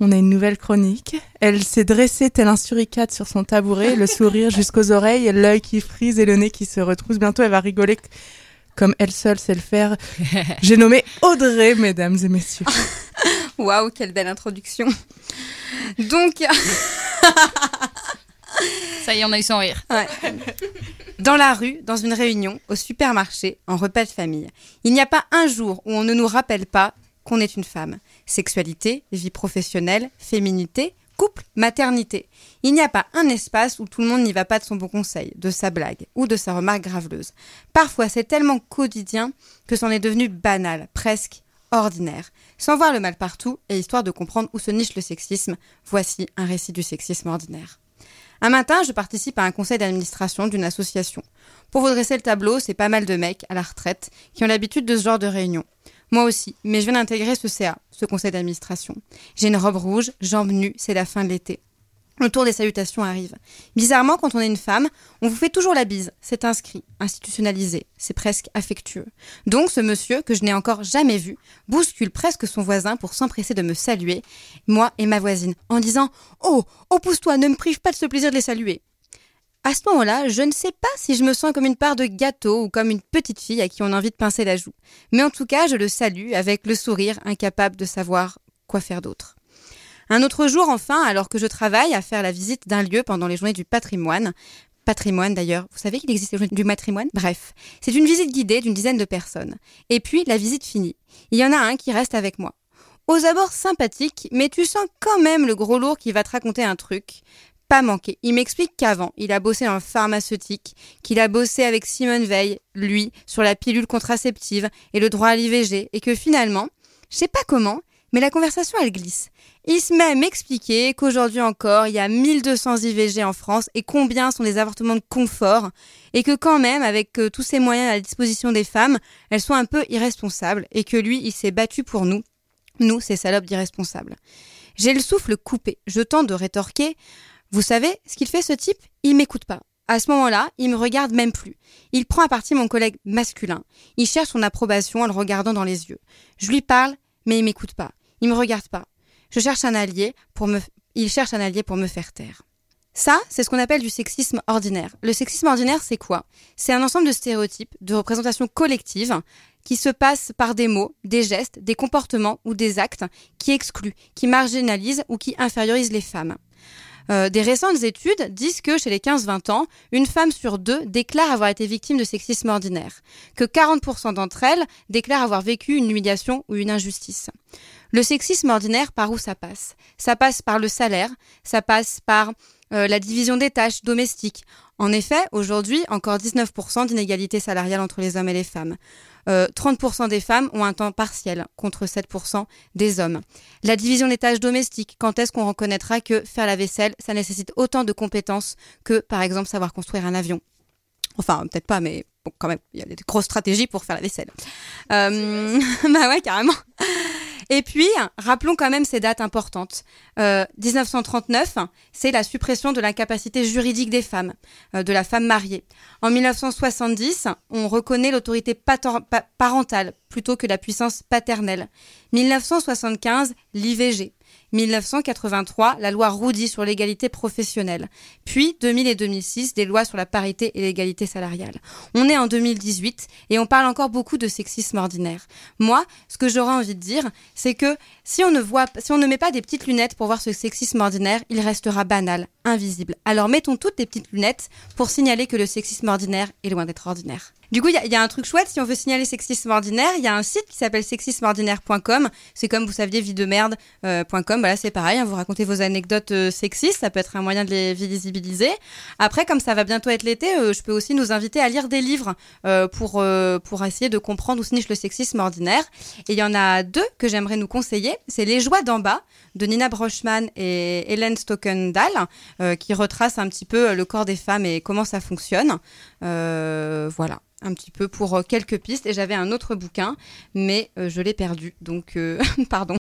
on a une nouvelle chronique. Elle s'est dressée tel un suricate sur son tabouret, le sourire jusqu'aux oreilles, l'œil qui frise et le nez qui se retrousse. Bientôt, elle va rigoler comme elle seule sait le faire. J'ai nommé Audrey, mesdames et messieurs. Waouh, quelle belle introduction. Donc. Ça y est, on a eu son rire. Dans la rue, dans une réunion, au supermarché, en repas de famille, il n'y a pas un jour où on ne nous rappelle pas qu'on est une femme. Sexualité, vie professionnelle, féminité, couple, maternité. Il n'y a pas un espace où tout le monde n'y va pas de son bon conseil, de sa blague ou de sa remarque graveleuse. Parfois, c'est tellement quotidien que c'en est devenu banal, presque ordinaire. Sans voir le mal partout et histoire de comprendre où se niche le sexisme, voici un récit du sexisme ordinaire. Un matin, je participe à un conseil d'administration d'une association. Pour vous dresser le tableau, c'est pas mal de mecs à la retraite qui ont l'habitude de ce genre de réunion. Moi aussi, mais je viens d'intégrer ce CA, ce conseil d'administration. J'ai une robe rouge, jambes nues, c'est la fin de l'été. Le tour des salutations arrive. Bizarrement, quand on est une femme, on vous fait toujours la bise. C'est inscrit, institutionnalisé, c'est presque affectueux. Donc ce monsieur, que je n'ai encore jamais vu, bouscule presque son voisin pour s'empresser de me saluer, moi et ma voisine, en disant Oh, oh pousse-toi, ne me prive pas de ce plaisir de les saluer. À ce moment-là, je ne sais pas si je me sens comme une part de gâteau ou comme une petite fille à qui on a envie de pincer la joue. Mais en tout cas, je le salue avec le sourire, incapable de savoir quoi faire d'autre. Un autre jour, enfin, alors que je travaille à faire la visite d'un lieu pendant les journées du patrimoine, patrimoine d'ailleurs, vous savez qu'il existe du matrimoine? Bref, c'est une visite guidée d'une dizaine de personnes. Et puis, la visite finie. Il y en a un qui reste avec moi. Aux abords sympathiques, mais tu sens quand même le gros lourd qui va te raconter un truc. Pas manqué. Il m'explique qu'avant, il a bossé en pharmaceutique, qu'il a bossé avec Simone Veil, lui, sur la pilule contraceptive et le droit à l'IVG, et que finalement, je sais pas comment, mais la conversation, elle glisse. Il se met à m'expliquer qu'aujourd'hui encore, il y a 1200 IVG en France et combien sont des avortements de confort et que quand même, avec euh, tous ces moyens à la disposition des femmes, elles sont un peu irresponsables et que lui, il s'est battu pour nous, nous, ces salopes d'irresponsables. J'ai le souffle coupé. Je tente de rétorquer. Vous savez, ce qu'il fait ce type Il m'écoute pas. À ce moment-là, il me regarde même plus. Il prend à partie mon collègue masculin. Il cherche son approbation en le regardant dans les yeux. Je lui parle, mais il m'écoute pas. Il me regarde pas. Je cherche un allié pour me, il cherche un allié pour me faire taire. Ça, c'est ce qu'on appelle du sexisme ordinaire. Le sexisme ordinaire, c'est quoi? C'est un ensemble de stéréotypes, de représentations collectives qui se passent par des mots, des gestes, des comportements ou des actes qui excluent, qui marginalisent ou qui infériorisent les femmes. Euh, des récentes études disent que chez les 15-20 ans, une femme sur deux déclare avoir été victime de sexisme ordinaire, que 40% d'entre elles déclarent avoir vécu une humiliation ou une injustice. Le sexisme ordinaire, par où ça passe? Ça passe par le salaire, ça passe par euh, la division des tâches domestiques. En effet, aujourd'hui, encore 19% d'inégalité salariale entre les hommes et les femmes. 30% euh, des femmes ont un temps partiel contre 7% des hommes. La division des tâches domestiques, quand est-ce qu'on reconnaîtra que faire la vaisselle, ça nécessite autant de compétences que, par exemple, savoir construire un avion? Enfin, peut-être pas, mais quand même, il y a des grosses stratégies pour faire la vaisselle. Euh, bah ouais, carrément. Et puis, rappelons quand même ces dates importantes. Euh, 1939, c'est la suppression de l'incapacité juridique des femmes, euh, de la femme mariée. En 1970, on reconnaît l'autorité parentale plutôt que la puissance paternelle. 1975, l'IVG. 1983, la loi Roudy sur l'égalité professionnelle. Puis 2000 et 2006, des lois sur la parité et l'égalité salariale. On est en 2018 et on parle encore beaucoup de sexisme ordinaire. Moi, ce que j'aurais envie de dire, c'est que si on ne voit, si on ne met pas des petites lunettes pour voir ce sexisme ordinaire, il restera banal, invisible. Alors mettons toutes des petites lunettes pour signaler que le sexisme ordinaire est loin d'être ordinaire. Du coup, il y, a un truc chouette, si on veut signaler sexisme ordinaire, il y a un site qui s'appelle sexismeordinaire.com. C'est comme vous saviez, vie de merde.com. Euh, voilà, c'est pareil, hein, vous racontez vos anecdotes euh, sexistes, ça peut être un moyen de les visibiliser. Après, comme ça va bientôt être l'été, euh, je peux aussi nous inviter à lire des livres pour, pour essayer de comprendre où se niche le sexisme ordinaire. Et il y en a deux que j'aimerais nous conseiller. C'est Les joies d'en bas de Nina Brochman et Hélène Stockendal, qui retrace un petit peu le corps des femmes et comment ça fonctionne. voilà un petit peu pour euh, quelques pistes. Et j'avais un autre bouquin mais euh, je l'ai perdu. Donc euh, pardon